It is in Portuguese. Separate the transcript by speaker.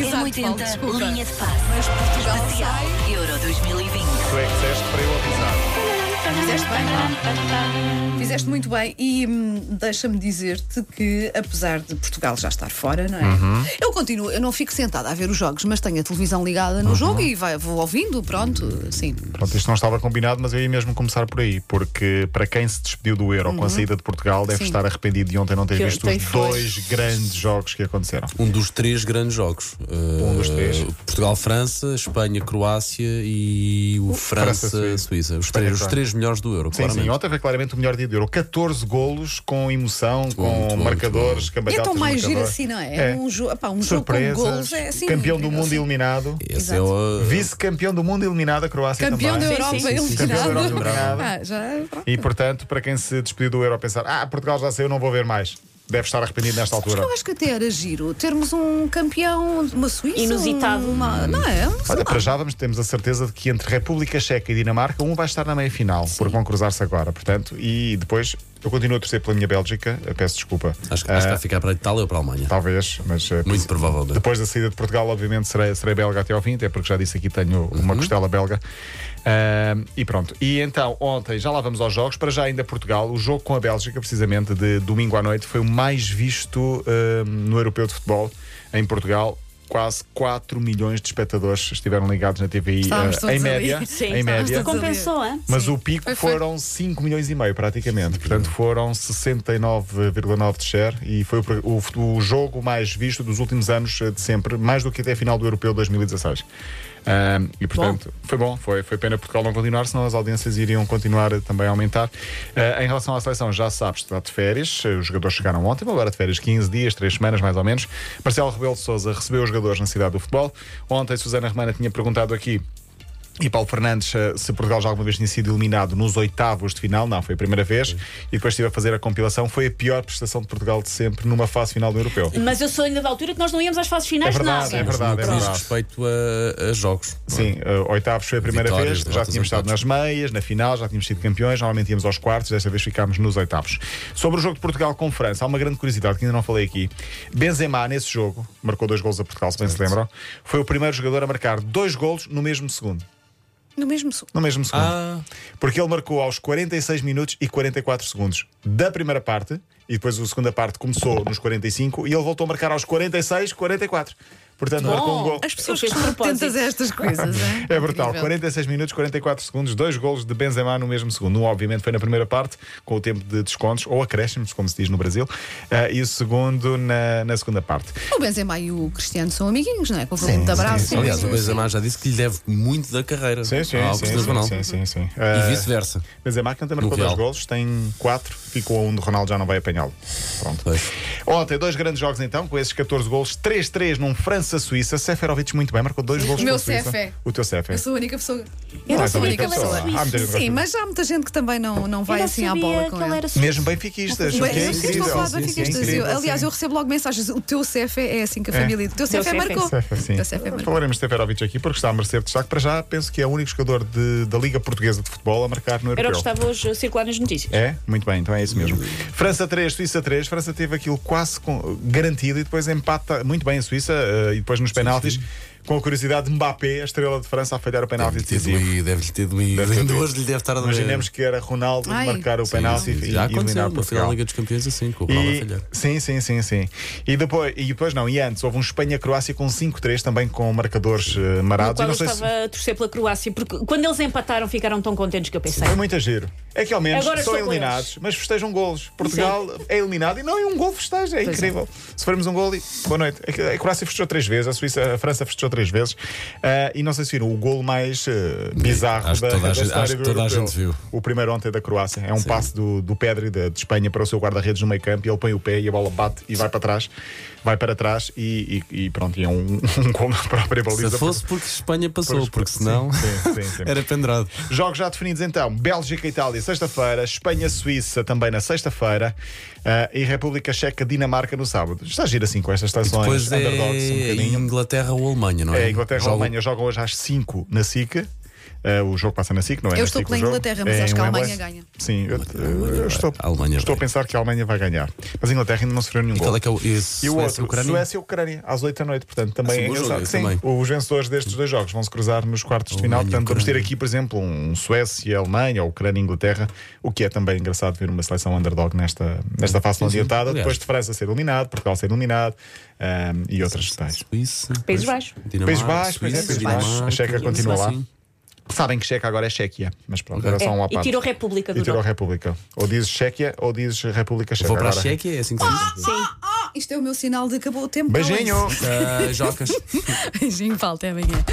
Speaker 1: Exato,
Speaker 2: M80,
Speaker 1: Paulo,
Speaker 2: linha de passe.
Speaker 1: Mas Portugal
Speaker 2: Especial
Speaker 1: sai.
Speaker 2: Euro 2020.
Speaker 3: Tu é que disseste para eu avisar.
Speaker 1: Fizeste bem. Fizeste muito bem e hum, deixa-me dizer-te que, apesar de Portugal já estar fora, não é?
Speaker 3: Uhum.
Speaker 1: Eu continuo, eu não fico sentada a ver os jogos, mas tenho a televisão ligada no jogo e vai, vou ouvindo, pronto, sim.
Speaker 3: Pronto, isto não estava combinado, mas eu ia mesmo começar por aí, porque para quem se despediu do Euro com a saída de Portugal, deve
Speaker 1: Sim.
Speaker 3: estar arrependido de ontem não ter
Speaker 1: Que
Speaker 3: visto os
Speaker 1: foi.
Speaker 3: dois grandes jogos que aconteceram.
Speaker 4: Um dos três grandes jogos.
Speaker 3: Um dos três.
Speaker 4: Portugal-França, Espanha-Croácia e o
Speaker 3: França-Suíça.
Speaker 4: França-Suíça. Os, três, os três melhores do Euro,
Speaker 3: Sim,
Speaker 4: claramente.
Speaker 3: sim, ontem foi claramente o melhor dia do Euro. 14 golos com emoção, com
Speaker 4: muito bom,
Speaker 3: marcadores,
Speaker 1: E é tão mais giro assim, não é?
Speaker 3: É.
Speaker 1: Um, jo epá, um jogo com golos é assim.
Speaker 3: campeão do
Speaker 1: incrível,
Speaker 3: mundo
Speaker 1: sim.
Speaker 4: Esse
Speaker 3: eliminado,
Speaker 4: é o.
Speaker 3: vice-campeão do mundo eliminado, a Croácia
Speaker 1: Campeão da
Speaker 3: também.
Speaker 1: Europa
Speaker 2: sim, sim.
Speaker 3: Campeão da Europa eliminado.
Speaker 1: Ah, já.
Speaker 3: E portanto, para quem se despediu do Euro a pensar, ah, Portugal já saiu, não vou ver mais. Deve estar arrependido nesta
Speaker 1: Mas
Speaker 3: altura.
Speaker 1: eu acho que até era giro termos um campeão de uma Suíça.
Speaker 2: Inusitado.
Speaker 1: Uma, não é?
Speaker 3: Olha, para já vamos, temos a certeza de que entre República Checa e Dinamarca, um vai estar na meia final, porque vão cruzar-se agora, portanto, e depois eu continuo a torcer pela minha Bélgica, eu peço desculpa.
Speaker 4: Acho, que- acho que vai ficar para a Itália ou para a Alemanha.
Speaker 3: Talvez, mas eh,
Speaker 4: Muito provavelmente.
Speaker 3: depois da saída de Portugal, obviamente, serei, serei belga até ao fim, até porque já disse aqui tenho uma
Speaker 4: Uhum.
Speaker 3: costela belga. Ah, e pronto. E então, ontem, já lá vamos aos jogos, para já ainda Portugal, o jogo com a Bélgica, precisamente de domingo à noite, foi o mais visto ah, no Europeu de Futebol em Portugal. Quase 4 milhões de espectadores estiveram ligados na TVI
Speaker 1: Estávamos
Speaker 3: ah,
Speaker 1: todos
Speaker 3: em
Speaker 1: ali.
Speaker 3: média.
Speaker 2: Sim,
Speaker 3: em média.
Speaker 2: Compensou, hein?
Speaker 3: Mas
Speaker 1: Sim.
Speaker 3: o pico
Speaker 1: Foi, foi.
Speaker 3: foram 5 milhões e meio, praticamente. Portanto, foram 69,9 de share e foi o, o- o jogo mais visto dos últimos anos eh, de sempre, mais do que até a final do Europeu 2016. Ahm, e portanto, foi bom, foi, foi pena Portugal não continuar, senão as audiências iriam continuar eh, também a aumentar. Ah, em relação à seleção, já se sabe, está de férias, eh, os jogadores chegaram ontem, vão agora de férias 15 dias, 3 semanas mais ou menos. Marcelo Rebelo de Souza recebeu os jogadores na cidade do futebol. Ontem, Susana Romana tinha perguntado aqui e Paulo Fernandes, eh, se Portugal já alguma vez tinha sido eliminado nos oitavos de final, não, foi a primeira vez, e depois estive a fazer a compilação, foi a pior prestação de Portugal de sempre numa fase final do europeu.
Speaker 2: Mas eu sou ainda da altura que nós não íamos às fases
Speaker 3: É
Speaker 2: finais de
Speaker 3: verdade,
Speaker 2: nada.
Speaker 3: é verdade, é verdade.
Speaker 4: respeito a, a jogos. é?
Speaker 3: Sim, eh, oitavos foi a primeira
Speaker 4: Vitórias,
Speaker 3: vez, já tínhamos estado nas meias, na final, já tínhamos sido campeões, normalmente íamos aos quartos, desta vez ficámos nos oitavos. Sobre o jogo de Portugal com França, há uma grande curiosidade que ainda não falei aqui. Benzema, nesse jogo, marcou dois golos a Portugal, se bem se lembram, foi o primeiro jogador a marcar dois golos no mesmo segundo.
Speaker 1: No mesmo sul.
Speaker 3: No mesmo segundo.
Speaker 4: Ah,
Speaker 3: Porque ele marcou aos 46 minutos e 44 segundos da primeira parte, e depois a segunda parte começou nos 45, e ele voltou a marcar aos 46, 44. Portanto, marcou um gol.
Speaker 1: As pessoas que são
Speaker 2: propósito.
Speaker 1: atentas a estas coisas, é?
Speaker 3: É brutal,
Speaker 1: Incrível.
Speaker 3: 46 minutos, 44 segundos, dois golos de Benzema no mesmo segundo. Um, obviamente, foi na primeira parte, com o tempo de descontos, ou acréscimos, como se diz no Brasil, ah, e o segundo na, na segunda parte.
Speaker 1: O Benzema e o Cristiano são amiguinhos, não é? Com o valente abraço.
Speaker 3: sim.
Speaker 4: aliás, o
Speaker 1: sim,
Speaker 4: Benzema já disse que lhe deve muito da carreira
Speaker 3: Sim, sim,
Speaker 4: ao
Speaker 3: sim, sim, sim, sim, sim.
Speaker 4: E
Speaker 3: Ah,
Speaker 4: vice-versa.
Speaker 3: Benzema, que ontem marcou dois golos, tem quatro, ficou a um de Ronaldo, já não vai apanhá-lo. Pronto.
Speaker 4: Pois.
Speaker 3: Ontem, dois grandes jogos então, com esses 14 golos, 3-3 num França-Suíça. Seferovic muito bem, marcou dois golos
Speaker 1: O meu
Speaker 3: Suíça.
Speaker 1: Cefé.
Speaker 3: O teu Cefé.
Speaker 1: Eu sou a única pessoa.
Speaker 3: Não
Speaker 2: não
Speaker 3: és a única pessoa. Há muita gente que
Speaker 1: Sim,
Speaker 3: gosta
Speaker 1: mas há muita gente que também não, não vai
Speaker 2: eu não
Speaker 1: assim à bola com
Speaker 2: ele suíço.
Speaker 3: Mesmo benfiquistas, o que é
Speaker 1: eu
Speaker 3: incrível.
Speaker 1: falar de
Speaker 3: Sim, sim,
Speaker 1: benfiquistas.
Speaker 3: incrível,
Speaker 1: Eu- Aliás,
Speaker 3: sim.
Speaker 1: eu recebo logo mensagens. O teu CF é assim que a família. O teu CF
Speaker 2: Cefé.
Speaker 1: marcou.
Speaker 3: Sim.
Speaker 1: O teu CF marcou.
Speaker 3: Falaremos de Seferovic aqui porque está a merecer destaque. Para já, penso que é o único jogador de- da Liga Portuguesa de Futebol a marcar no
Speaker 2: Era o
Speaker 3: Europeu.
Speaker 2: que estava hoje a circular nas notícias.
Speaker 3: É? Muito bem, então é isso mesmo. França 3, Suíça 3. França teve aquilo quase garantido e depois empata muito bem a Suíça eh, e depois nos penaltis. Com a curiosidade de Mbappé, a estrela de França, a falhar o penalti
Speaker 4: Deve-lhe ter
Speaker 3: decisivo.
Speaker 4: doído, deve-lhe ter doído.
Speaker 3: Deve ter
Speaker 4: Ainda
Speaker 3: doído.
Speaker 4: hoje lhe deve estar a doer.
Speaker 3: Imaginemos que era Ronaldo
Speaker 1: Ai.
Speaker 3: marcar o
Speaker 4: Sim,
Speaker 3: penalti
Speaker 4: sim,
Speaker 3: e,
Speaker 4: Já
Speaker 3: e eliminar
Speaker 4: na final
Speaker 3: Portugal.
Speaker 4: da Liga dos Campeões assim, com o Ronaldo a falhar.
Speaker 3: E, sim, sim, sim, sim. E depois, e depois não, e antes houve um Espanha-Croácia com 5-3, também com marcadores
Speaker 2: No
Speaker 3: marados. E
Speaker 2: eu
Speaker 3: não sei se
Speaker 2: estava a torcer pela Croácia, porque quando eles empataram ficaram tão contentes que eu pensei.
Speaker 3: foi muito a giro. É que ao menos
Speaker 2: Agora
Speaker 3: são eliminados, mas festejam golos. Portugal é eliminado e não é um gol festeja, é
Speaker 1: Pois é.
Speaker 3: incrível. Se formos um gol e boa noite. É A Croácia festejou três vezes, a Suíça, a França festejou três vezes. Ah, e não sei se viram o gol mais eh, bizarro
Speaker 4: Acho
Speaker 3: da,
Speaker 4: toda
Speaker 3: da
Speaker 4: gente-
Speaker 3: história
Speaker 4: acho que
Speaker 3: do
Speaker 4: toda a gente viu.
Speaker 3: O primeiro ontem da Croácia. É um passe do, do Pedri de, de Espanha para o seu guarda-redes no meio campo e ele põe o pé e a bola bate e vai para trás. Vai para trás e, e- e pronto, e é um, um gol na própria baliza.
Speaker 4: Se fosse porque Espanha passou,
Speaker 3: Pois,
Speaker 4: porque
Speaker 3: sim,
Speaker 4: senão
Speaker 3: sim, sim, sim.
Speaker 4: era pendrado.
Speaker 3: Jogos já definidos então: Bélgica e Itália, sexta-feira, Espanha-Suíça também na sexta-feira ah, e República Checa-Dinamarca no sábado. Está a giro assim com estas estações
Speaker 4: Depois
Speaker 3: um
Speaker 4: é
Speaker 3: bocadinho.
Speaker 4: Inglaterra ou Alemanha, não é?
Speaker 3: É, Inglaterra e
Speaker 4: Jogam-
Speaker 3: Alemanha jogam hoje às 5 na SIC. Uh, o jogo passa na SIC, não é?
Speaker 1: Eu estou pela
Speaker 3: jogo.
Speaker 1: Inglaterra, mas
Speaker 3: É
Speaker 1: acho que a. Alemanha ganha.
Speaker 3: Sim, eu, eu estou,
Speaker 4: A Alemanha
Speaker 3: estou a pensar que a Alemanha vai ganhar. Mas a Inglaterra ainda não sofreu nenhum
Speaker 4: E
Speaker 3: gol.
Speaker 4: qual é que é o.
Speaker 3: E o
Speaker 4: Suécia,
Speaker 3: outro,
Speaker 4: Ucrânia?
Speaker 3: Suécia e Ucrânia, às 8 da noite. Portanto, também
Speaker 4: Ah,
Speaker 3: é
Speaker 4: sim, também.
Speaker 3: os vencedores destes dois jogos vão se cruzar nos quartos de final. Portanto, vamos ter aqui, por exemplo, um Suécia, Alemanha, ou Ucrânia, Inglaterra, o que é também engraçado ver uma seleção underdog nesta, nesta fase
Speaker 4: sim.
Speaker 3: adiantada. Depois de França ser eliminado, Portugal ser eliminado ahm, e outras tais.
Speaker 2: Países Baixos.
Speaker 4: Dinamarca,
Speaker 3: Países Baixos, é, Países Baixos. A Checa continua lá.
Speaker 4: assim.
Speaker 3: Sabem que Checa agora é Chequia, mas pronto, era só um à
Speaker 2: É, e
Speaker 3: parte.
Speaker 2: tirou República do
Speaker 3: E tirou. República. Ou dizes Chequia ou dizes República Checa.
Speaker 4: Vou para a
Speaker 3: agora.
Speaker 4: Chequia, é assim que se diz.
Speaker 2: Sim.
Speaker 1: Ah, isto é o meu sinal de acabou o tempo.
Speaker 3: Beijinho!
Speaker 4: Ah, Jocas.
Speaker 1: Beijinho, falta é amanhã.